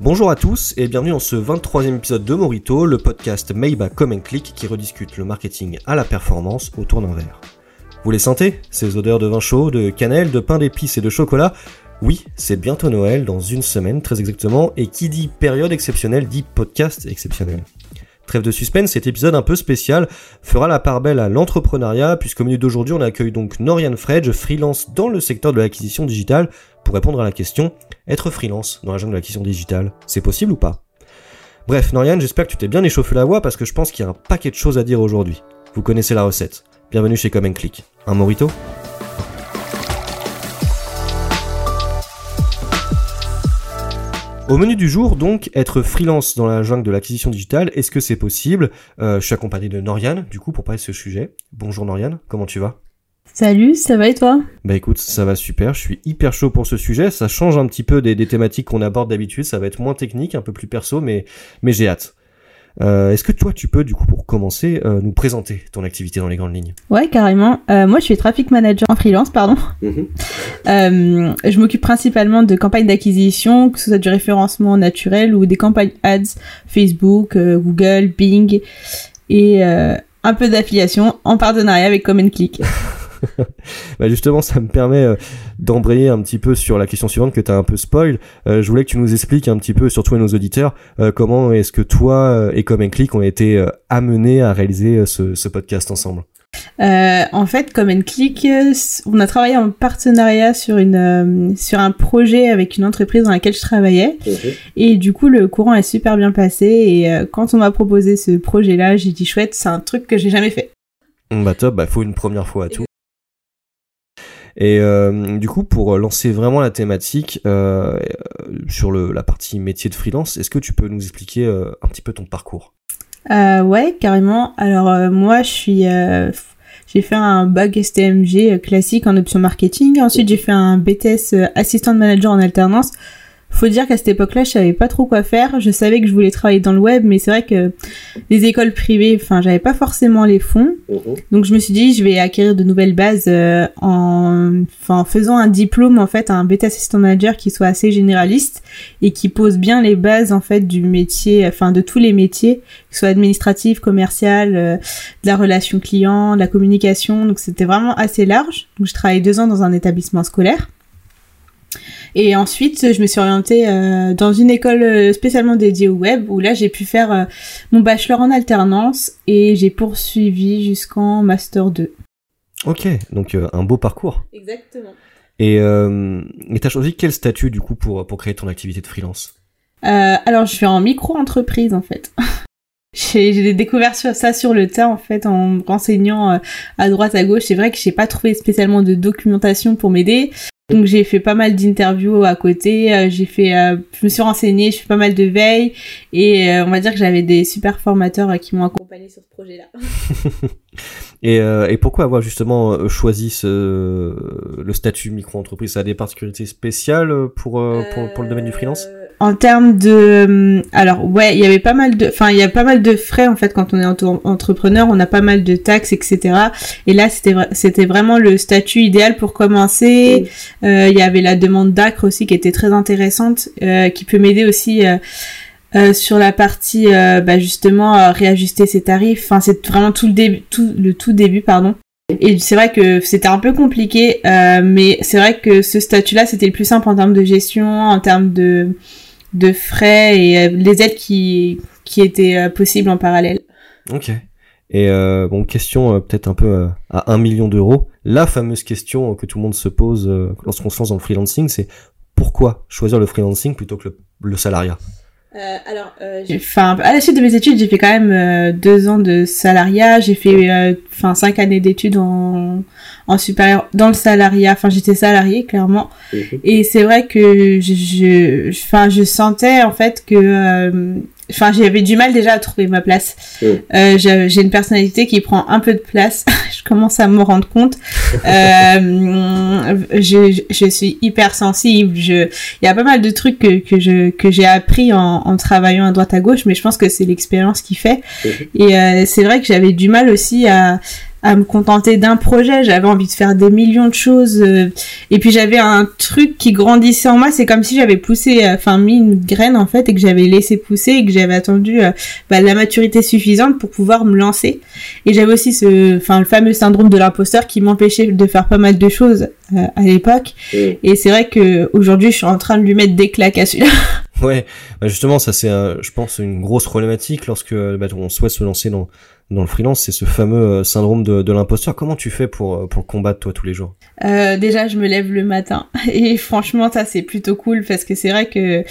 Bonjour à tous et bienvenue dans ce 23e épisode de Morito, le podcast made by Come Click qui rediscute le marketing à la performance autour d'un verre. Vous les sentez Ces odeurs de vin chaud, de cannelle, de pain d'épices et de chocolat? Oui, c'est bientôt Noël, dans une semaine très exactement, et qui dit période exceptionnelle dit podcast exceptionnel. Trêve de suspense, cet épisode un peu spécial fera la part belle à l'entrepreneuriat, puisqu'au milieu d'aujourd'hui on accueille donc Norian Fredge, freelance dans le secteur de l'acquisition digitale, pour répondre à la question, être freelance dans la jungle de l'acquisition digitale, c'est possible ou pas? Bref, Norian, j'espère que tu t'es bien échauffé la voix parce que je pense qu'il y a un paquet de choses à dire aujourd'hui. Vous connaissez la recette. Bienvenue chez Come Click. Un morito? Au menu du jour, donc, être freelance dans la jungle de l'acquisition digitale, est-ce que c'est possible? Euh, Je suis accompagné de Noriane, du coup, pour parler de ce sujet. Bonjour Noriane, comment tu vas? Salut, ça va et toi Bah écoute, ça va super, je suis hyper chaud pour ce sujet, ça change un petit peu des, des thématiques qu'on aborde d'habitude, ça va être moins technique, un peu plus perso, mais, mais j'ai hâte. Euh, Est-ce que toi, tu peux, du coup, pour commencer, euh, nous présenter ton activité dans les grandes lignes? Ouais, carrément. Euh, moi, je suis traffic manager en freelance, pardon. Mhm. Euh, je m'occupe principalement de campagnes d'acquisition, que ce soit du référencement naturel ou des campagnes ads, Facebook, euh, Google, Bing, et euh, un peu d'affiliation en partenariat avec Come Click. bah justement, ça me permet euh, d'embrayer un petit peu sur la question suivante que tu as un peu spoil. Euh, je voulais que tu nous expliques un petit peu, surtout à nos auditeurs, euh, comment est-ce que toi et Comme Click ont été amenés à réaliser ce, ce podcast ensemble? Euh, en fait, Come Click, on a travaillé en partenariat sur une euh, sur un projet avec une entreprise dans laquelle je travaillais. Et du coup, le courant est super bien passé. Et euh, quand on m'a proposé ce projet-là, j'ai dit chouette, c'est un truc que j'ai jamais fait. Bah top, bah faut une première fois à tout. Et euh, du coup, pour lancer vraiment la thématique euh, euh, sur le, la partie métier de freelance, est-ce que tu peux nous expliquer euh, un petit peu ton parcours? Euh, ouais, carrément. Alors euh, moi, je suis, j'ai fait un bac STMG classique en option marketing. Ensuite, j'ai fait un BTS assistant manager en alternance. Faut dire qu'à cette époque-là, je savais pas trop quoi faire. Je savais que je voulais travailler dans le web, mais c'est vrai que les écoles privées, enfin, j'avais pas forcément les fonds. Donc je me suis dit, je vais acquérir de nouvelles bases euh, en, en faisant un diplôme en fait, un BTS assistant manager qui soit assez généraliste et qui pose bien les bases en fait du métier, enfin de tous les métiers, que ce soit administratif, commercial, euh, de la relation client, de la communication. Donc c'était vraiment assez large. Donc je travaillais deux ans dans un établissement scolaire. Et ensuite, je me suis orientée euh, dans une école euh, spécialement dédiée au web, où là, j'ai pu faire euh, mon bachelor en alternance et j'ai poursuivi jusqu'en master 2. Ok, donc euh, un beau parcours. Exactement. Et euh, et t'as choisi quel statut du coup pour pour créer ton activité de freelance? Euh, alors, je suis en micro-entreprise, en fait. J'ai découvert sur ça sur le tas, en fait, en me renseignant à droite, à gauche. C'est vrai que j'ai pas trouvé spécialement de documentation pour m'aider. Donc, j'ai fait pas mal d'interviews à côté. euh, j'ai fait, euh, je me suis renseignée, je fais pas mal de veille. Et euh, on va dire que j'avais des super formateurs euh, qui m'ont accompagné sur ce projet-là. Et, pourquoi avoir justement choisi le statut micro-entreprise? Ça a des particularités spéciales pour, pour, pour le domaine du freelance? En termes de, hum, alors ouais, il y avait pas mal de, enfin il y a pas mal de frais en fait quand on est entrepreneur, on a pas mal de taxes, etc. Et là c'était c'était vraiment le statut idéal pour commencer. Euh, Il y avait la demande d'acre aussi qui était très intéressante, euh, qui peut m'aider aussi. euh, euh, sur la partie euh, bah, justement euh, réajuster ses tarifs enfin c'est vraiment tout le début tout le tout début pardon et c'est vrai que c'était un peu compliqué euh, mais c'est vrai que ce statut là c'était le plus simple en termes de gestion en termes de de frais et euh, les aides qui qui étaient euh, possibles en parallèle Ok. Et euh, bon, question euh, peut-être un peu à un million d'euros. La fameuse question que tout le monde se pose lorsqu'on se lance dans le freelancing, c'est pourquoi choisir le freelancing plutôt que le salariat? Alors, enfin, à la suite de mes études, j'ai fait quand même euh, deux ans de salariat. J'ai fait, euh, enfin, cinq années d'études en, en supérieur dans le salariat. Enfin, j'étais salariée clairement. Et c'est vrai que je, je, enfin, je sentais en fait que, euh, enfin, j'avais du mal déjà à trouver ma place. Euh, j'ai une personnalité qui prend un peu de place. je commence à me rendre compte. Euh, je, je suis hyper sensible. Je, il y a pas mal de trucs que, que je que j'ai appris en, en travaillant à droite à gauche, mais je pense que c'est l'expérience qui fait. Et euh, c'est vrai que j'avais du mal aussi à à me contenter d'un projet. J'avais envie de faire des millions de choses. euh, et puis j'avais un truc qui grandissait en moi. C'est comme si j'avais poussé, euh, enfin mis une graine en fait, et que j'avais laissé pousser et que j'avais attendu euh, bah, la maturité suffisante pour pouvoir me lancer. Et j'avais aussi ce, enfin le fameux syndrome de l'imposteur qui m'empêchait de faire pas mal de choses euh, à l'époque. Et c'est vrai que aujourd'hui, je suis en train de lui mettre des claques à celui-là. Ouais, bah justement, ça c'est, je pense, une grosse problématique lorsque bah, on souhaite se lancer dans dans le freelance, c'est ce fameux euh, syndrome de, de l'imposteur. Comment tu fais pour euh, pour le combattre toi tous les jours? Euh, déjà, je me lève le matin et franchement, ça c'est plutôt cool parce que c'est vrai que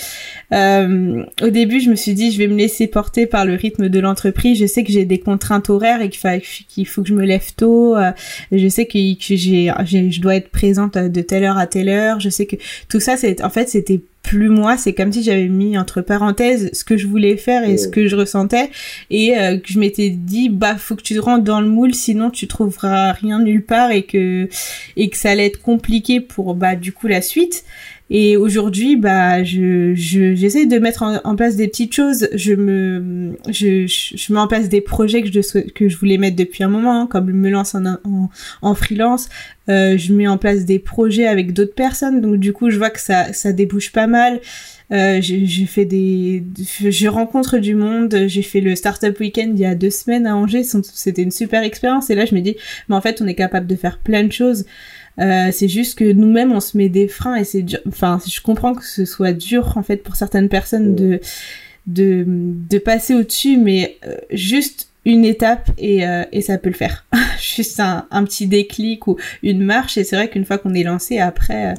euh, au début, je me suis dit, je vais me laisser porter par le rythme de l'entreprise. Je sais que j'ai des contraintes horaires et qu'il fa- qu'il faut que je me lève tôt. Je sais que, que j'ai, j'ai- je dois être présente de telle heure à telle heure. Je sais que tout ça, c'est en fait, c'était plus moi. C'est comme si j'avais mis entre parenthèses ce que je voulais faire et ce que je ressentais et euh, que je m'étais dit, bah, faut que tu rentres dans le moule, sinon tu trouveras rien nulle part et que et que ça allait être compliqué pour bah du coup la suite. Et aujourd'hui, bah, je, je, j'essaie de mettre en, place des petites choses. Je me, je, je, mets en place des projets que je, que je voulais mettre depuis un moment, hein, comme me lance en, en, en freelance. Euh, je mets en place des projets avec d'autres personnes. Donc, du coup, je vois que ça, ça débouche pas mal. Euh, j'ai fait des, je rencontre du monde. J'ai fait le Startup Weekend il y a deux semaines à Angers. C'était une super expérience. Et là, je me dis, mais en fait, on est capable de faire plein de choses. Euh, c'est juste que nous-mêmes on se met des freins et c'est dur. Enfin, je comprends que ce soit dur en fait pour certaines personnes de de de passer au-dessus, mais euh, juste une étape et euh, et ça peut le faire. juste un un petit déclic ou une marche et c'est vrai qu'une fois qu'on est lancé après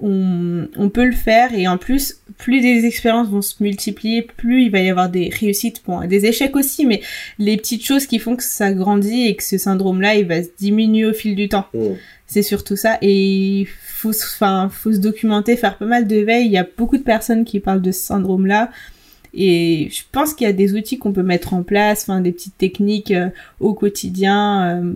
on, on peut le faire et en plus plus des expériences vont se multiplier plus il va y avoir des réussites bon des échecs aussi mais les petites choses qui font que ça grandit et que ce syndrome là il va se diminuer au fil du temps Mm. c'est surtout ça et faut enfin faut se documenter faire pas mal de veille il y a beaucoup de personnes qui parlent de ce syndrome là et je pense qu'il y a des outils qu'on peut mettre en place enfin des petites techniques euh, au quotidien euh,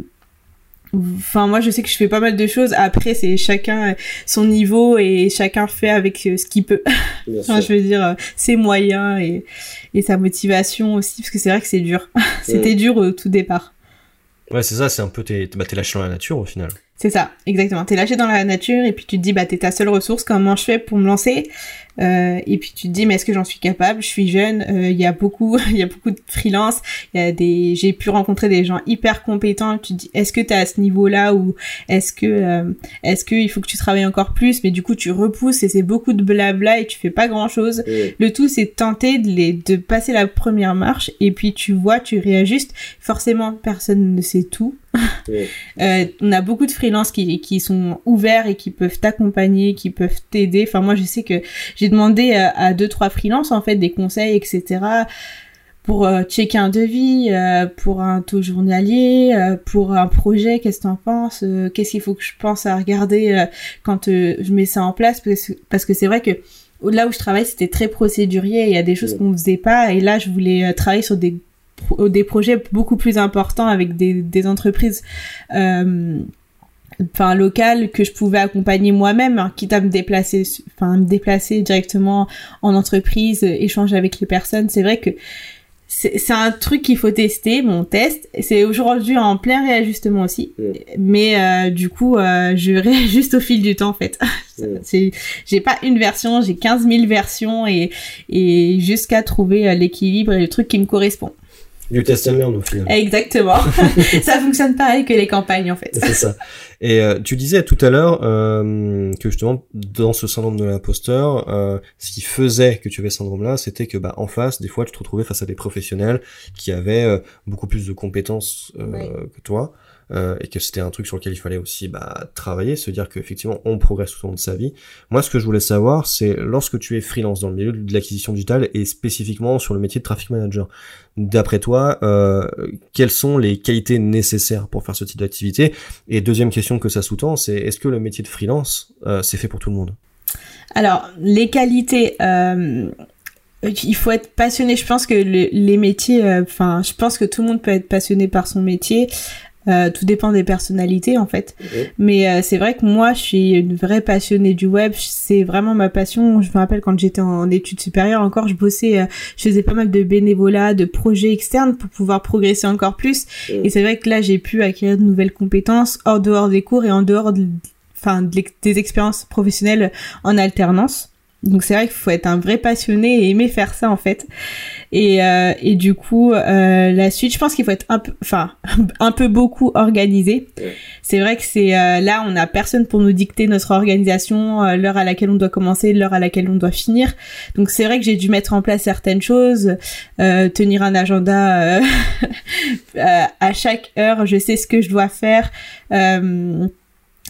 Enfin, moi, je sais que je fais pas mal de choses. Après, c'est chacun euh, son niveau et chacun fait avec euh, ce qu'il peut. Enfin, je veux dire, euh, ses moyens et, et sa motivation aussi, parce que c'est vrai que c'est dur. C'était dur au tout départ. Ouais, c'est ça, c'est un peu t'es bah, t'es lâché dans la nature au final. C'est ça, exactement. T'es lâché dans la nature et puis tu te dis, bah, t'es ta seule ressource, comment je fais pour me lancer? Euh, Et puis tu te dis, mais est-ce que j'en suis capable? Je suis jeune, euh, il y a beaucoup, il y a beaucoup de freelance, il y a des, j'ai pu rencontrer des gens hyper compétents. Tu te dis, est-ce que t'es à ce niveau-là ou est-ce que, euh, est-ce que il faut que tu travailles encore plus? Mais du coup, tu repousses et c'est beaucoup de blabla et tu fais pas grand-chose. Mm. Le tout, c'est tenter de, les, de passer la première marche et puis tu vois, tu réajustes. Forcément, personne ne sait tout. Mm. Euh, on a beaucoup de freelances qui, qui sont ouverts et qui peuvent t'accompagner, qui peuvent t'aider. Enfin, moi, je sais que j'ai demandé à, à deux, trois freelances, en fait, des conseils, etc. pour euh, checker un devis, euh, pour un taux journalier, euh, pour un projet, qu'est-ce que t'en penses Qu'est-ce qu'il faut que je pense à regarder quand je mets ça en place Parce, que- parce que c'est vrai que là où je travaille, c'était très procédurier. Il y a des choses qu'on faisait pas. Et là, je voulais travailler sur des pro- des projets beaucoup plus importants avec des, des entreprises enfin locales que je pouvais accompagner moi-même hein, quitte à me déplacer enfin me déplacer directement en entreprise euh, échanger avec les personnes. C'est vrai que c'est un truc qu'il faut tester mon test c'est aujourd'hui en plein réajustement aussi. Mm. mais euh, du coup euh, je réajuste au fil du temps en fait. Mm. j'ai pas une version j'ai 15 000 versions et et jusqu'à trouver euh, l'équilibre et le truc qui me correspond Du test and learn au final. Exactement. ça fonctionne pareil que les campagnes en fait. C'est ça. Et euh, tu disais tout à l'heure euh, que justement dans ce syndrome de l'imposteur, euh, ce qui faisait que tu avais ce syndrome-là, c'était que bah en face, des fois, tu te retrouvais face à des professionnels qui avaient euh, beaucoup plus de compétences euh, Ouais. que toi. Euh, et que c'était un truc sur lequel il fallait aussi bah, travailler, se dire qu'effectivement on progresse tout au long de sa vie. Moi, ce que je voulais savoir, c'est lorsque tu es freelance dans le milieu de l'acquisition digitale et spécifiquement sur le métier de traffic manager, d'après toi, euh, quelles sont les qualités nécessaires pour faire ce type d'activité? Et deuxième question que ça sous-tend, c'est est-ce que le métier de freelance, euh, c'est fait pour tout le monde? Alors, les qualités, euh, il faut être passionné. Je pense que le- les métiers, euh, enfin, je pense que tout le monde peut être passionné par son métier. Euh, tout dépend des personnalités en fait. Mais euh, c'est vrai que moi, je suis une vraie passionnée du web. C'est vraiment ma passion. Je me rappelle quand j'étais en études supérieures encore, je bossais, euh, je faisais pas mal de bénévolat, de projets externes pour pouvoir progresser encore plus. Et c'est vrai que là, j'ai pu acquérir de nouvelles compétences hors dehors des cours et en dehors de, enfin, des expériences professionnelles en alternance. Donc c'est vrai qu'il faut être un vrai passionné et aimer faire ça en fait. Et, euh, et du coup, euh, la suite, je pense qu'il faut être un peu, enfin, un peu beaucoup organisé. C'est vrai que c'est euh, là, on a personne pour nous dicter notre organisation, euh, l'heure à laquelle on doit commencer, l'heure à laquelle on doit finir. Donc c'est vrai que j'ai dû mettre en place certaines choses, euh, tenir un agenda à chaque heure. Je sais ce que je dois faire. Euh,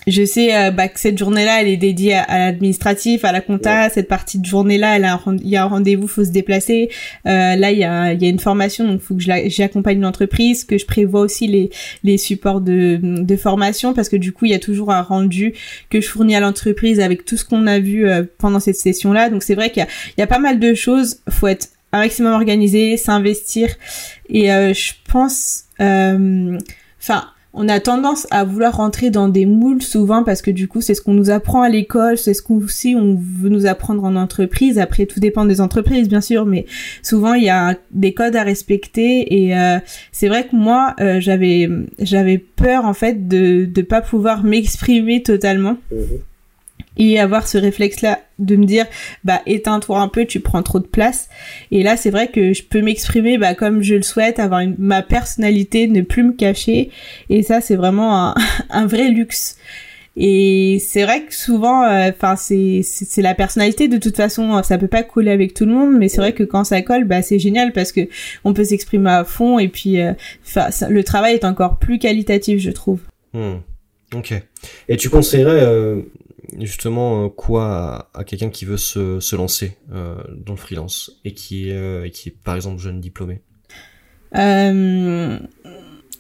je sais euh, bah, que cette journée-là, elle est dédiée à, l'administratif, à la compta. Cette partie de journée-là, elle a il y a un rendez-vous, faut se déplacer. Euh, là, il y a, il y a une formation, donc faut que j'accompagne l'entreprise, que je prévois aussi les, les supports de, de formation, parce que du coup, il y a toujours un rendu que je fournis à l'entreprise avec tout ce qu'on a vu euh, pendant cette session-là. Donc c'est vrai qu'il y a, il y a pas mal de choses. Faut être un maximum organisé, s'investir. Et je pense, enfin on a tendance à vouloir rentrer dans des moules souvent parce que du coup c'est ce qu'on nous apprend à l'école, c'est ce qu'on aussi on veut nous apprendre en entreprise. Après tout dépend des entreprises bien sûr, mais souvent il y a des codes à respecter et euh, c'est vrai que moi euh, j'avais j'avais peur en fait de de pas pouvoir m'exprimer totalement. Mmh et avoir ce réflexe là de me dire bah éteins-toi un peu tu prends trop de place. Et là c'est vrai que je peux m'exprimer bah comme je le souhaite avoir une, ma personnalité ne plus me cacher. Et ça c'est vraiment un, un vrai luxe. Et c'est vrai que souvent euh, enfin c'est c'est la personnalité de toute façon ça peut pas coller avec tout le monde mais c'est vrai que quand ça colle bah c'est génial parce que on peut s'exprimer à fond et puis euh, le travail est encore plus qualitatif je trouve. Hmm. ok. Et tu conseillerais euh, justement euh, quoi à, quelqu'un qui veut se, lancer euh, dans le freelance et qui est, euh, qui est par exemple jeune diplômé.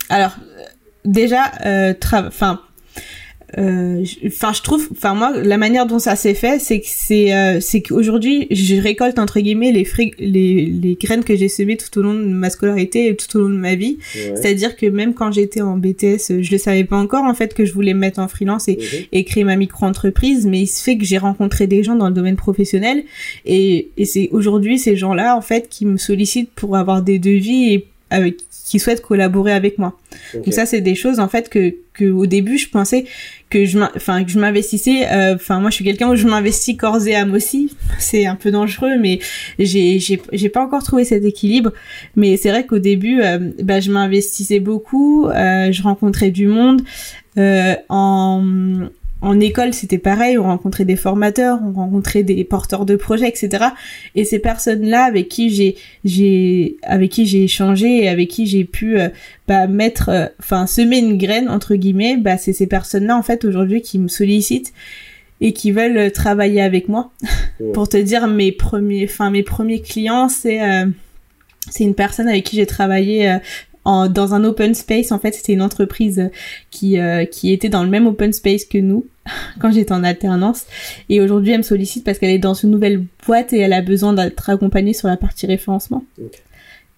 Alors déjà, enfin enfin je trouve enfin moi la manière dont ça s'est fait c'est que c'est euh, c'est qu'aujourd'hui je récolte entre guillemets les, les les graines que j'ai semées tout au long de ma scolarité et tout au long de ma vie. C'est-à-dire que même quand j'étais en BTS je le savais pas encore en fait que je voulais me mettre en freelance et, mhm. et créer ma micro-entreprise mais il se fait que j'ai rencontré des gens dans le domaine professionnel. Et, et c'est aujourd'hui ces gens-là en fait qui me sollicitent pour avoir des devis et avec qui souhaitent collaborer avec moi. Donc ça c'est des choses en fait que que au début je pensais que je enfin que je m'investissais euh, enfin moi je suis quelqu'un où je m'investis corps et âme aussi. C'est un peu dangereux mais j'ai j'ai j'ai pas encore trouvé cet équilibre mais c'est vrai qu'au début euh, bah, je m'investissais beaucoup, euh, je rencontrais du monde en en école, c'était pareil, on rencontrait des formateurs, on rencontrait des porteurs de projets, etc. Et ces personnes-là avec qui j'ai, j'ai, avec qui j'ai échangé et avec qui j'ai pu, euh, bah, mettre, euh, enfin, semer une graine entre guillemets, bah, c'est ces personnes-là en fait aujourd'hui qui me sollicitent et qui veulent travailler avec moi. Pour te dire, mes premiers, enfin, mes premiers clients, c'est euh, c'est une personne avec qui j'ai travaillé dans un open space. En fait, c'était une entreprise qui, euh, qui était dans le même open space que nous quand j'étais en alternance. Et aujourd'hui, elle me sollicite parce qu'elle est dans une nouvelle boîte et elle a besoin d'être accompagnée sur la partie référencement.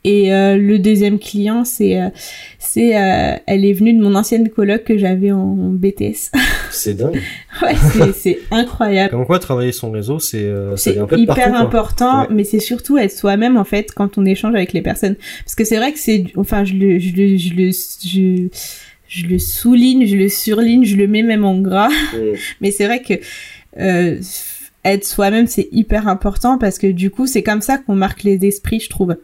Et euh, le deuxième client, c'est, euh, c'est, euh, elle est venue de mon ancienne coloc que j'avais en BTS. C'est dingue. ouais, c'est, c'est incroyable. Comme quoi, travailler son réseau, c'est, c'est hyper important, mais c'est surtout être soi-même en fait quand on échange avec les personnes. Parce que c'est vrai que c'est, enfin, je le, je le, je le, je, je le souligne, je le surligne, je le mets même en gras. mais c'est vrai que euh, être soi-même, c'est hyper important parce que du coup, c'est comme ça qu'on marque les esprits, je trouve.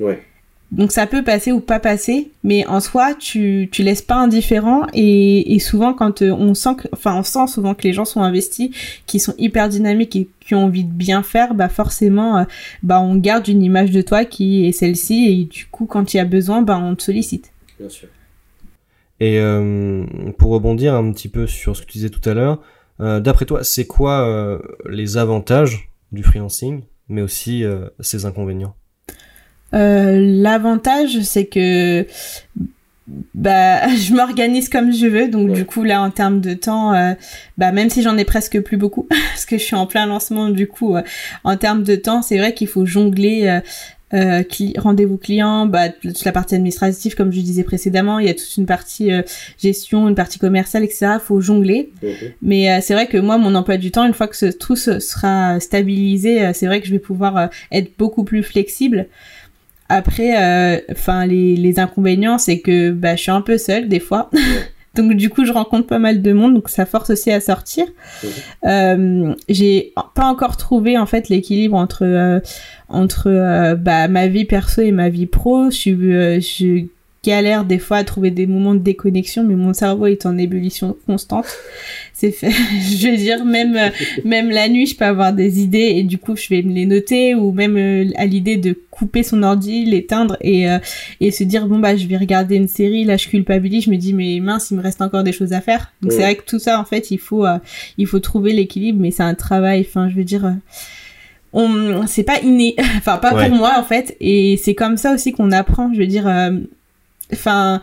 Ouais. Donc ça peut passer ou pas passer, mais en soi, tu tu laisses pas indifférent et, et souvent quand euh, on sent que, enfin on sent souvent que les gens sont investis, qui sont hyper dynamiques et qui ont envie de bien faire, bah forcément, euh, bah on garde une image de toi qui est celle-ci et du coup quand il y a besoin, bah on te sollicite. Bien sûr. Et euh, pour rebondir un petit peu sur ce que tu disais tout à l'heure, euh, d'après toi, c'est quoi euh, les avantages du freelancing, mais aussi ses inconvénients? L'avantage, c'est que bah je m'organise comme je veux donc du coup là en termes de temps euh, bah même si j'en ai presque plus beaucoup parce que je suis en plein lancement du coup euh, en termes de temps c'est vrai qu'il faut jongler euh, rendez-vous client, bah toute la partie administrative comme je disais précédemment, il y a toute une partie euh, gestion, une partie commerciale, etc. Faut jongler. Mais euh, c'est vrai que moi, mon emploi du temps, une fois que ce, tout sera stabilisé, euh, c'est vrai que je vais pouvoir euh, être beaucoup plus flexible. Après, enfin les, les inconvénients, c'est que bah, je suis un peu seule des fois. Donc du coup, je rencontre pas mal de monde, donc ça force aussi à sortir. Euh, j'ai pas encore trouvé en fait l'équilibre entre euh, entre euh, bah, ma vie perso et ma vie pro. Je suis euh, je galère des fois à trouver des moments de déconnexion, mais mon cerveau est en ébullition constante. C'est fait, je veux dire, même euh, même la nuit, je peux avoir des idées et du coup, je vais me les noter ou même euh, à l'idée de couper son ordi, l'éteindre et euh, et se dire bon bah je vais regarder une série. Là, je culpabilise, je me dis mais mince, il me reste encore des choses à faire. Donc c'est vrai que tout ça, en fait, il faut euh, il faut trouver l'équilibre, mais c'est un travail. Enfin, je veux dire. on c'est pas inné enfin pas Ouais. pour moi en fait et c'est comme ça aussi qu'on apprend je veux dire euh, enfin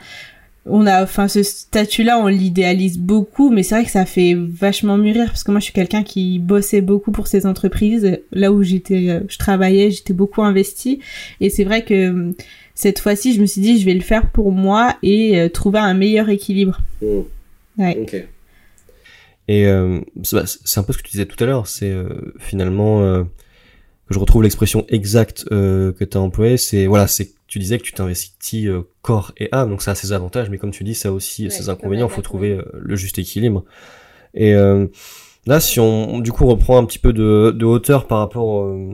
on a enfin ce statut là on l'idéalise beaucoup mais c'est vrai que ça fait vachement mûrir parce que moi je suis quelqu'un qui bossait beaucoup pour ces entreprises là où j'étais euh, je travaillais j'étais beaucoup investi et c'est vrai que euh, cette fois-ci je me suis dit je vais le faire pour moi et euh, trouver un meilleur équilibre Mhm. Ouais. Ok. Et euh, c'est bah, c'est un peu ce que tu disais tout à l'heure, c'est euh, finalement euh, que je retrouve l'expression exacte euh, que tu as employée, c'est voilà, c'est tu disais que tu t'investis euh, corps et âme, donc ça a ses avantages, mais comme tu dis, ça a aussi Ouais, ses inconvénients, mal faut trouver euh, le juste équilibre. Et euh, là, si on du coup reprend un petit peu de, de hauteur par rapport au,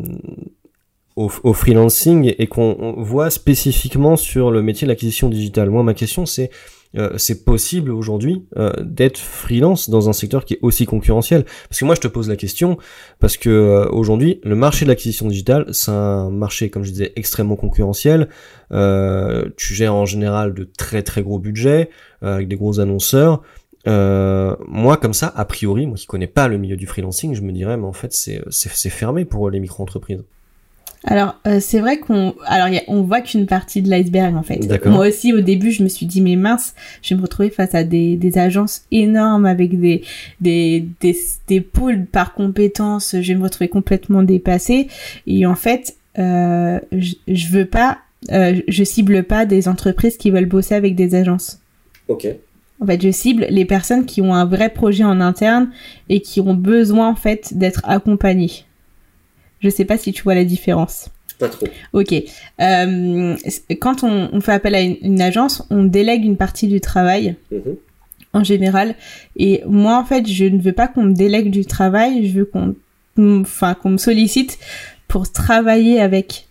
au freelancing et qu'on on voit spécifiquement sur le métier de l'acquisition digitale, moi ma question c'est euh, c'est possible aujourd'hui euh, d'être freelance dans un secteur qui est aussi concurrentiel Parce que moi, je te pose la question parce que euh, aujourd'hui, le marché de l'acquisition digitale, c'est un marché, comme je disais, extrêmement concurrentiel. Euh, tu gères en général de très très gros budgets euh, avec des gros annonceurs. Euh, moi, comme ça, a priori, moi qui connais pas le milieu du freelancing, je me dirais, mais en fait, c'est fermé pour les micro-entreprises. Alors euh, c'est vrai qu'on alors il y a- on voit qu'une partie de l'iceberg en fait. Moi aussi au début je me suis dit mais mince, je vais me retrouver face à des, des agences énormes avec des des des des pôles par compétences, je vais me retrouver complètement dépassée et en fait euh, je, je veux pas euh, je cible pas des entreprises qui veulent bosser avec des agences. Ok. En fait, je cible les personnes qui ont un vrai projet en interne et qui ont besoin en fait d'être accompagnées. Je sais pas si tu vois la différence. Pas trop. Ok. Euh, quand on, on fait appel à une, une agence, on délègue une partie du travail en général. Et moi, en fait, je ne veux pas qu'on me délègue du travail. Je veux qu'on, enfin, qu'on me sollicite pour travailler avec.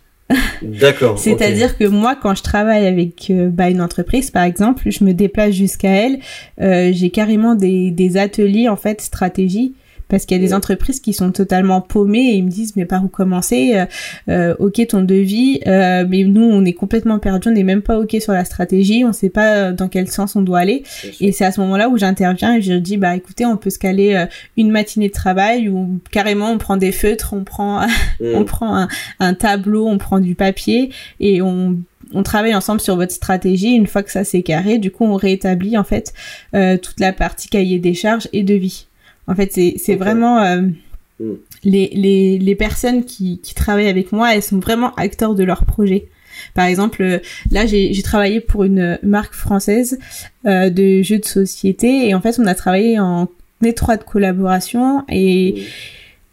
D'accord. C'est-à-dire que moi, quand je travaille avec euh, bah, une entreprise, par exemple, je me déplace jusqu'à elle. euh, J'ai carrément des, des ateliers en fait stratégie. Parce qu'il y a des entreprises qui sont totalement paumées et ils me disent mais par où commencer? Euh, euh, Ok ton devis, euh, mais nous on est complètement perdus, on n'est même pas ok sur la stratégie, on sait pas dans quel sens on doit aller. Et c'est à ce moment-là où j'interviens et je dis bah écoutez on peut se caler une matinée de travail ou carrément on prend des feutres, on prend on prend un, un tableau, on prend du papier et on on travaille ensemble sur votre stratégie. Une fois que ça c'est carré, du coup on réétablit en fait euh, toute la partie cahier des charges et devis. En fait c'est vraiment euh, Mm. les, les les personnes qui qui travaillent avec moi, elles sont vraiment acteurs de leur projet. Par exemple, euh, là j'ai travaillé pour une marque française euh, de jeux de société et en fait on a travaillé en étroite collaboration et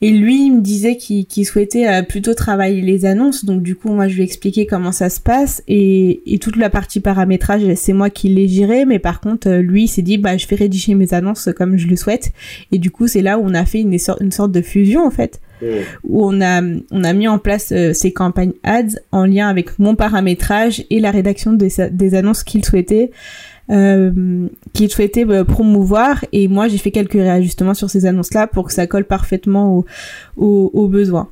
et lui, il me disait qu'il souhaitait euh, plutôt travailler les annonces. Donc du coup, moi, je lui ai expliqué comment ça se passe. Et, et toute la partie paramétrage, c'est moi qui l'ai géré. Mais par contre, euh, lui, il s'est dit, bah, je vais rédiger mes annonces comme je le souhaite. Et du coup, c'est là où on a fait une, sorte- une sorte de fusion, en fait. Où on a, on a mis en place euh, ces campagnes ads en lien avec mon paramétrage et la rédaction des, des annonces qu'il souhaitait. Euh, qu'il souhaitait euh, promouvoir et moi j'ai fait quelques réajustements sur ces annonces là pour que ça colle parfaitement aux, aux, aux besoins.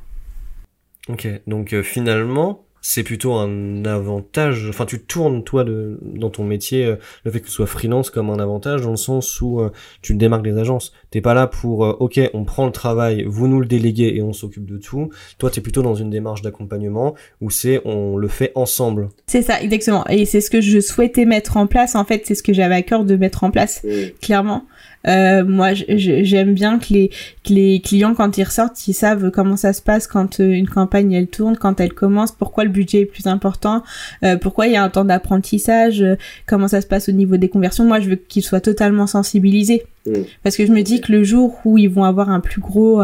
Ok, donc euh, finalement, c'est plutôt un avantage. Enfin, tu tournes toi de, dans ton métier euh, le fait que tu sois freelance comme un avantage dans le sens où euh, tu démarques des agences. T'es pas là pour euh, ok, on prend le travail, vous nous le déléguez et on s'occupe de tout. Toi, t'es plutôt dans une démarche d'accompagnement où c'est on le fait ensemble. C'est ça, exactement. Et c'est ce que je souhaitais mettre en place. En fait, c'est ce que j'avais à cœur de mettre en place, clairement. Euh, moi, j'aime bien que les, que les clients, quand ils ressortent, ils savent comment ça se passe quand euh, une campagne elle tourne, quand elle commence, pourquoi le budget est plus important, euh, pourquoi il y a un temps d'apprentissage, euh, comment ça se passe au niveau des conversions. Moi, je veux qu'ils soient totalement sensibilisés. Mm. Parce que je me dis que le jour où ils vont avoir un plus gros,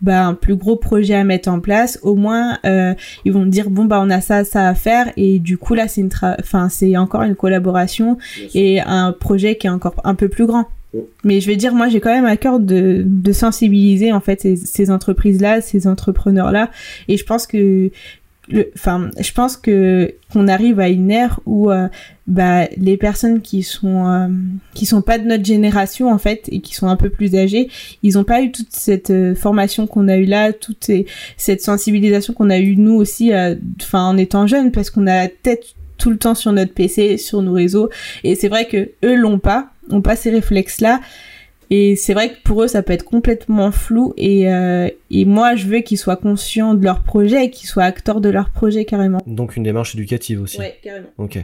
bah, un plus gros projet à mettre en place, au moins ils vont dire bon bah on a ça, ça à faire et du coup là c'est une, enfin c'est encore une collaboration et un projet qui est encore un peu plus grand. Mais je vais dire, moi, j'ai quand même à cœur de, sensibiliser en fait ces, entreprises-là, ces entrepreneurs-là, et je pense que, enfin, je pense que qu'on arrive à une ère où euh, bah, les personnes qui sont euh, qui sont pas de notre génération en fait et qui sont un peu plus âgées, ils ont pas eu toute cette euh, formation qu'on a eu là, toute cette sensibilisation qu'on a eu nous aussi, enfin, en étant jeunes, parce qu'on a la tête tout le temps sur notre PC, sur nos réseaux, et c'est vrai que eux l'ont pas ont pas ces réflexes-là. Et c'est vrai que pour eux, ça peut être complètement flou. Et, euh, et moi, je veux qu'ils soient conscients de leur projet et qu'ils soient acteurs de leur projet carrément. Donc une démarche éducative aussi. Ouais, carrément. Ok.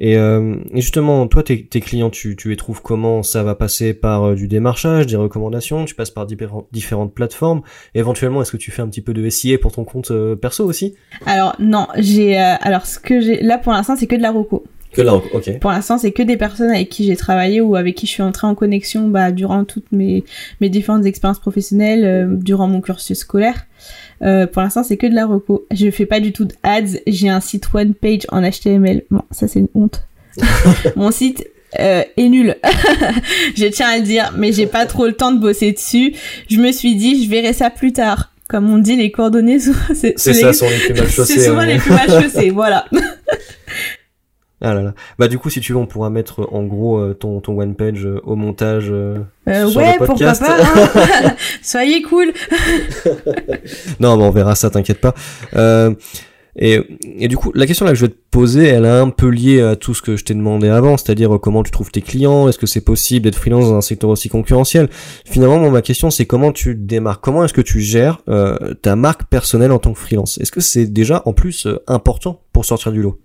Et, euh, et justement, toi, tes, tes clients, tu, tu les trouves comment? Ça va passer par euh, du démarchage, des recommandations? Tu passes par différentes plateformes? Éventuellement, est-ce que tu fais un petit peu de SIA pour ton compte perso aussi? Alors non, j'ai alors ce que j'ai là pour l'instant, c'est que de la reco. Que là, ok. Pour l'instant, c'est que des personnes avec qui j'ai travaillé ou avec qui je suis entrée en connexion bah, durant toutes mes, mes différentes expériences professionnelles, euh, durant mon cursus scolaire. Euh, pour l'instant, c'est que de la reco. Je fais pas du tout d'ads. J'ai un site one page en HTML. Bon, ça c'est une honte. mon site euh, est nul. je tiens à le dire, mais j'ai pas trop le temps de bosser dessus. Je me suis dit, je verrai ça plus tard. Comme on dit, les coordonnées, c'est ça, sont les plus mal chaussées. C'est souvent les plus mal chaussées, voilà. Ah là là. Bah du coup, si tu veux, on pourra mettre en gros euh, ton, ton one page euh, au montage euh, sur ouais, le podcast. pourquoi pas. Hein. Soyez cool. non, mais on verra ça, t'inquiète pas. et, et du coup, la question là que je vais te poser, elle est un peu liée à tout ce que je t'ai demandé avant, c'est-à-dire comment tu trouves tes clients, est-ce que c'est possible d'être freelance dans un secteur aussi concurrentiel? Finalement, ma question c'est comment tu démarres, comment est-ce que tu gères ta marque personnelle en tant que freelance? Est-ce que c'est déjà en plus important pour sortir du lot?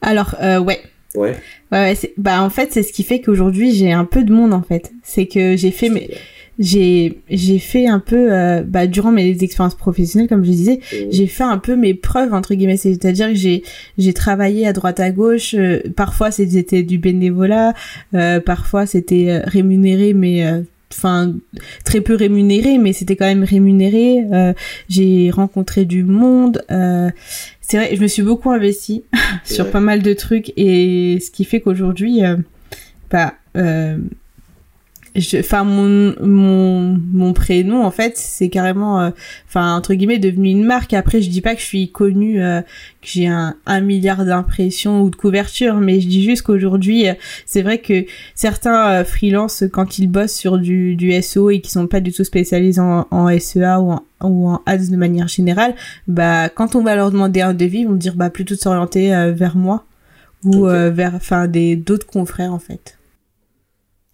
Alors, euh, ouais. Ouais. Ouais, bah en fait, c'est ce qui fait qu'aujourd'hui j'ai un peu de monde en fait. C'est que j'ai fait mes j'ai j'ai fait un peu euh, bah durant mes expériences professionnelles comme je disais mmh. j'ai fait un peu mes preuves entre guillemets c'est-à-dire que j'ai j'ai travaillé à droite à gauche euh, parfois c'était du bénévolat euh, parfois c'était euh, rémunéré mais enfin très peu rémunéré mais c'était quand même rémunéré j'ai rencontré du monde c'est vrai, je me suis beaucoup investie sur pas mal de trucs et ce qui fait qu'aujourd'hui, euh, bah, euh, enfin mon, mon mon prénom en fait c'est carrément euh, enfin entre guillemets devenu une marque. Après je dis pas que je suis connue euh, que j'ai un, un milliard d'impressions ou de couvertures mais je dis juste qu'aujourd'hui euh, c'est vrai que certains freelance quand ils bossent sur du du SEO et qui sont pas du tout spécialisés en, en SEA ou en ou en ads de manière générale bah quand on va leur demander un devis ils vont dire bah plutôt de s'orienter vers moi ou vers enfin des d'autres confrères en fait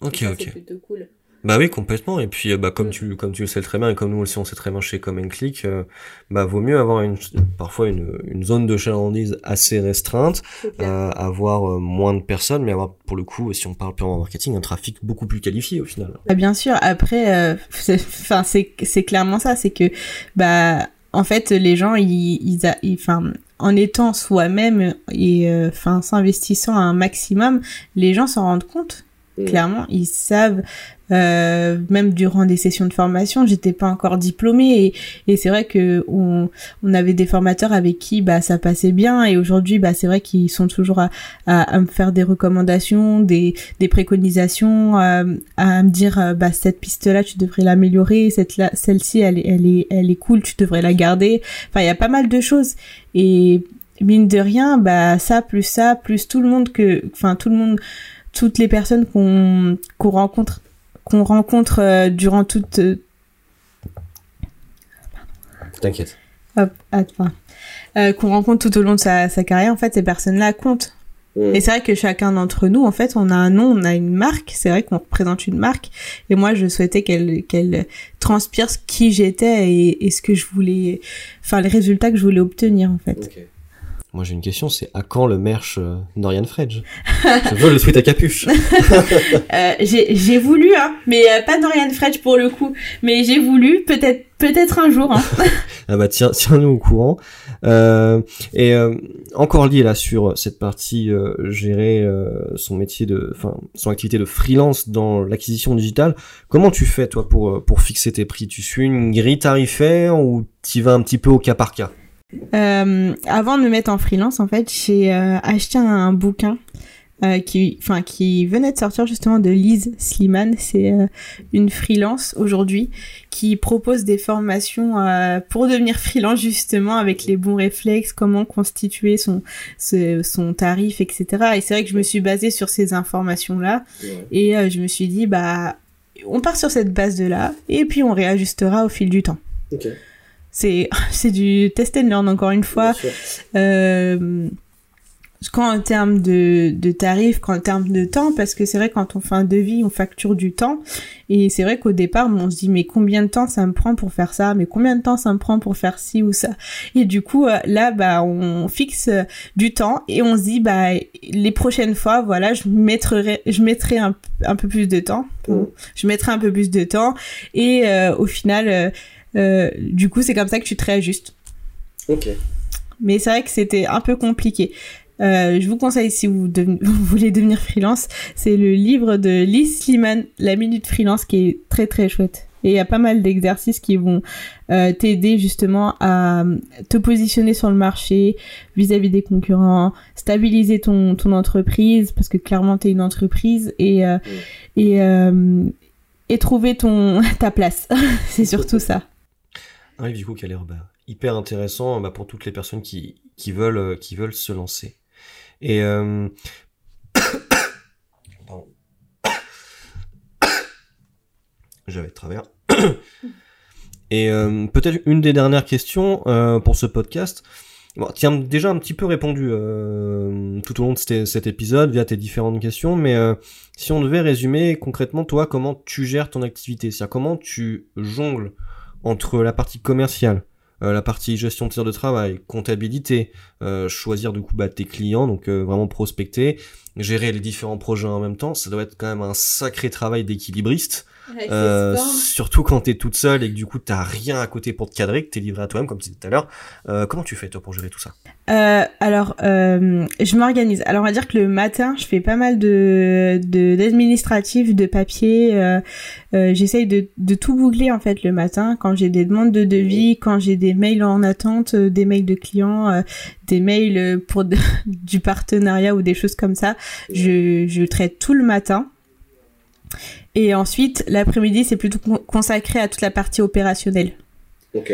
Ok, ok. cool. Bah oui, complètement. Et puis, euh, bah, comme mm. tu, comme tu le sais très bien, et comme nous aussi on sait très bien chez Common Click, euh, bah, vaut mieux avoir une, parfois une, une zone de chalandise assez restreinte, euh, avoir euh, moins de personnes, mais avoir, pour le coup, si on parle purement marketing, un trafic beaucoup plus qualifié au final. Bah, bien sûr. Après, enfin, c'est, c'est clairement ça, c'est que, bah, en fait, les gens, ils, ils, enfin, en étant soi-même et, enfin, s'investissant un maximum, les gens s'en rendent compte Clairement, ils savent, euh, même durant des sessions de formation, j'étais pas encore diplômée et, et c'est vrai que on, on, avait des formateurs avec qui bah ça passait bien et aujourd'hui bah c'est vrai qu'ils sont toujours à, à, me faire des recommandations, des, des préconisations, euh, à me dire euh, bah cette piste là tu devrais l'améliorer, cette là celle-ci elle, elle est elle est cool, tu devrais la garder. Enfin il y a pas mal de choses et mine de rien bah ça plus ça plus tout le monde que enfin tout le monde toutes les personnes qu'on rencontre qu'on rencontre euh, durant toute euh, T'inquiète. Hop, attends. Euh, qu'on rencontre tout au long de sa, sa carrière, en fait, ces personnes-là comptent. Mm. Et c'est vrai que chacun d'entre nous, en fait, on a un nom, on a une marque. C'est vrai qu'on représente une marque. Et moi, je souhaitais qu'elle qu'elle transpire ce qui j'étais et, et, ce que je voulais, enfin, les résultats que je voulais obtenir, en fait. Moi j'ai une question, c'est à quand le merch euh, Norian Fredge Je veux le sweat à capuche. euh, j'ai voulu, hein, mais euh, pas Norian Fredge pour le coup. Mais j'ai voulu, peut-être peut-être un jour. Hein. ah bah tiens, tiens-nous au courant. Euh, et euh, encore lié là sur cette partie gérer son métier de, enfin son activité de freelance dans l'acquisition digitale. Comment tu fais toi pour pour fixer tes prix? Tu suis une grille tarifaire ou tu vas un petit peu au cas par cas? Euh, avant de me mettre en freelance, en fait, j'ai euh, acheté un, bouquin euh, qui, enfin, qui venait de sortir justement de Lise Sliman. C'est une freelance aujourd'hui qui propose des formations pour devenir freelance justement avec les bons réflexes, comment constituer son son tarif, etc. Et c'est vrai que je me suis basée sur ces informations là et je me suis dit bah on part sur cette base de là et puis on réajustera au fil du temps. Okay c'est c'est du test and learn encore une fois. Euh, quand en termes de, de tarifs, quand en termes de temps, parce que c'est vrai quand on fait un devis, on facture du temps. Et c'est vrai qu'au départ, on se dit mais combien de temps ça me prend pour faire ça, mais combien de temps ça me prend pour faire ci ou ça? Et du coup euh, là, bah on fixe euh, du temps et on se dit bah les prochaines fois, voilà, je mettrai je mettrai un, un peu plus de temps. Mmh. Je mettrai un peu plus de temps et euh, au final euh, du coup, c'est comme ça que tu te réajustes. Ok. Mais c'est vrai que c'était un peu compliqué. Euh, je vous conseille, si vous, voulez devenir freelance, c'est le livre de Liz Sliman, La Minute Freelance, qui est très très chouette. Et il y a pas mal d'exercices qui vont euh, t'aider justement à te positionner sur le marché vis-à-vis des concurrents, stabiliser ton, ton entreprise, parce que clairement tu es une entreprise, et, et, et trouver ton, ta place. c'est surtout ça. Un livre du coup qui a l'air hyper intéressant bah, pour toutes les personnes qui, qui, veulent, euh, qui veulent se lancer. Et euh... j'avais de travers. Et euh, peut-être une des dernières questions pour ce podcast. Tu as déjà un petit peu répondu tout au long de cet, épisode via tes différentes questions, mais si on devait résumer concrètement, toi, comment tu gères ton activité? C'est-à-dire comment tu jongles entre la partie commerciale, euh, la partie gestion de tir de travail, comptabilité, euh, choisir du coup bah, tes clients, donc euh, vraiment prospecter, gérer les différents projets en même temps, ça doit être quand même un sacré travail d'équilibriste. Euh, surtout quand t'es toute seule et que du coup t'as rien à côté pour te cadrer, que t'es livré à toi-même comme tu disais tout à l'heure. Euh, comment tu fais toi pour gérer tout ça? Euh, Alors, euh, je m'organise. Alors on va dire que le matin, je fais pas mal de d'administratif, de, papier. Euh, j'essaye de, de tout boucler en fait le matin quand j'ai des demandes de devis, quand j'ai des mails en attente, des mails de clients, des mails pour du partenariat ou des choses comme ça. Je, je traite tout le matin. Et ensuite, l'après-midi, c'est plutôt consacré à toute la partie opérationnelle. Ok.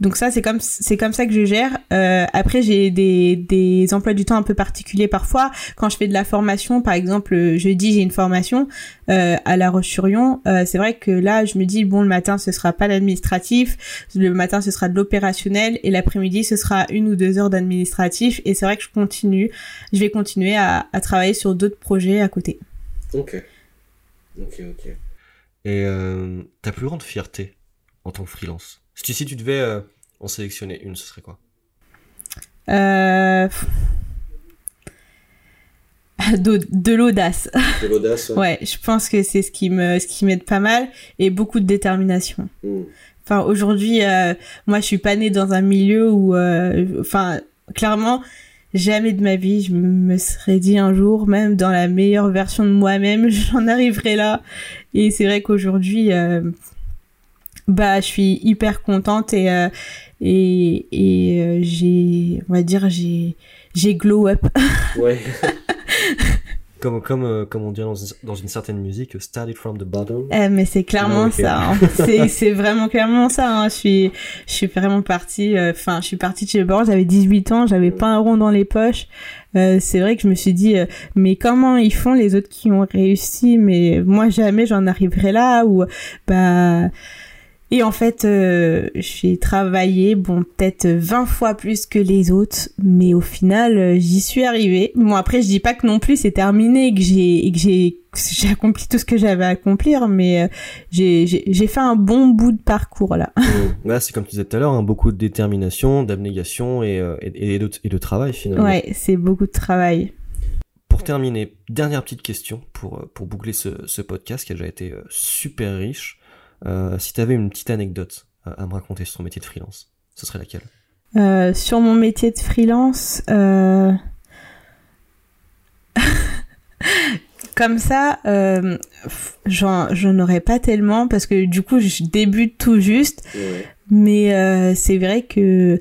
Donc ça, c'est comme c'est comme ça que je gère. Euh, après, j'ai des, des emplois du temps un peu particuliers parfois. Quand je fais de la formation, par exemple, jeudi, j'ai une formation euh, à La Roche-sur-Yon. Euh, c'est vrai que là, je me dis bon, le matin, ce sera pas l'administratif. Le matin, ce sera de l'opérationnel, et l'après-midi, ce sera une ou deux heures d'administratif. Et c'est vrai que je continue. Je vais continuer à, à travailler sur d'autres projets à côté. Ok. Ok, ok. Et euh, ta plus grande fierté en tant que freelance? Si tu, si tu devais euh, en sélectionner une, ce serait quoi? Euh... De, de l'audace. De l'audace, ouais. ouais. je pense que c'est ce qui me, ce qui m'aide pas mal et beaucoup de détermination. Hmm. Enfin, aujourd'hui, moi, je suis pas née dans un milieu où, enfin, clairement, jamais de ma vie je me serais dit un jour, même dans la meilleure version de moi-même, j'en arriverai là. Et c'est vrai qu'aujourd'hui, euh, bah, je suis hyper contente et euh, et, et euh, j'ai, on va dire, j'ai j'ai glow up. Ouais. comme comme euh, comme on dit dans une, dans une certaine musique started from the bottom eh, mais c'est clairement ça hein. c'est c'est vraiment clairement ça hein. je suis je suis vraiment partie euh, enfin je suis partie de chez Bordeaux j'avais 18 ans j'avais pas un rond dans les poches euh, c'est vrai que je me suis dit mais comment ils font les autres qui ont réussi? Mais moi jamais j'en arriverai là ou bah Et en fait, euh, j'ai travaillé, bon, peut-être 20 fois plus que les autres, mais au final, euh, j'y suis arrivée. Bon, après, je dis pas que non plus c'est terminé, que j'ai, que j'ai, j'ai accompli tout ce que j'avais à accomplir, mais euh, j'ai, j'ai, fait un bon bout de parcours là. Mmh. c'est comme tu disais tout à l'heure, hein, beaucoup de détermination, d'abnégation et, et, de, et de travail finalement. Ouais, c'est beaucoup de travail. Pour terminer, dernière petite question pour, pour boucler ce, ce podcast qui a déjà été super riche. Euh, si tu avais une petite anecdote à, me raconter sur ton métier de freelance, ce serait laquelle? Euh, Sur mon métier de freelance, euh... comme ça, euh, j'en aurais pas tellement parce que du coup, je débute tout juste. Mais euh, c'est vrai que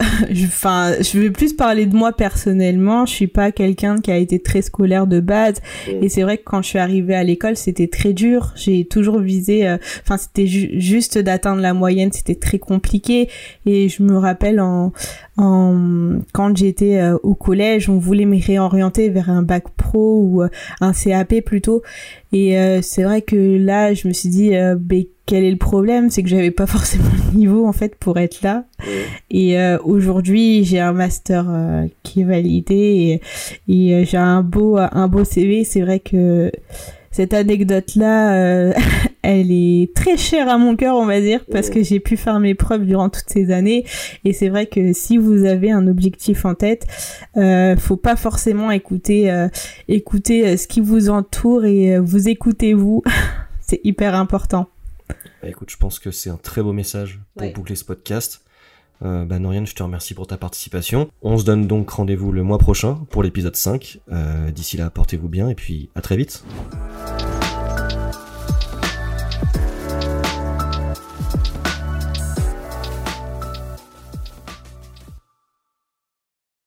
enfin, je vais plus parler de moi personnellement. Je suis pas quelqu'un qui a été très scolaire de base, mm. et c'est vrai que quand je suis arrivée à l'école, c'était très dur. J'ai toujours visé, euh, enfin, c'était juste d'atteindre la moyenne, c'était très compliqué. Et je me rappelle en, en quand j'étais euh, au collège, on voulait me réorienter vers un bac pro ou euh, un CAP plutôt. Et c'est vrai que là, je me suis dit, ben, quel est le problème? C'est que j'avais pas forcément le niveau en fait pour être là. Et euh, aujourd'hui, j'ai un master euh, qui est validé et, et euh, j'ai un beau un beau CV. C'est vrai que cette anecdote là, elle est très chère à mon cœur, on va dire, parce que j'ai pu faire mes preuves durant toutes ces années. Et c'est vrai que si vous avez un objectif en tête, euh, faut pas forcément écouter écouter ce qui vous entoure et vous écoutez vous. c'est hyper important. Bah, écoute, je pense que c'est un très beau message pour boucler ce podcast. Euh, bah, je te remercie pour ta participation. On se donne donc rendez-vous le mois prochain pour l'épisode 5. Euh, d'ici là, portez-vous bien et puis à très vite.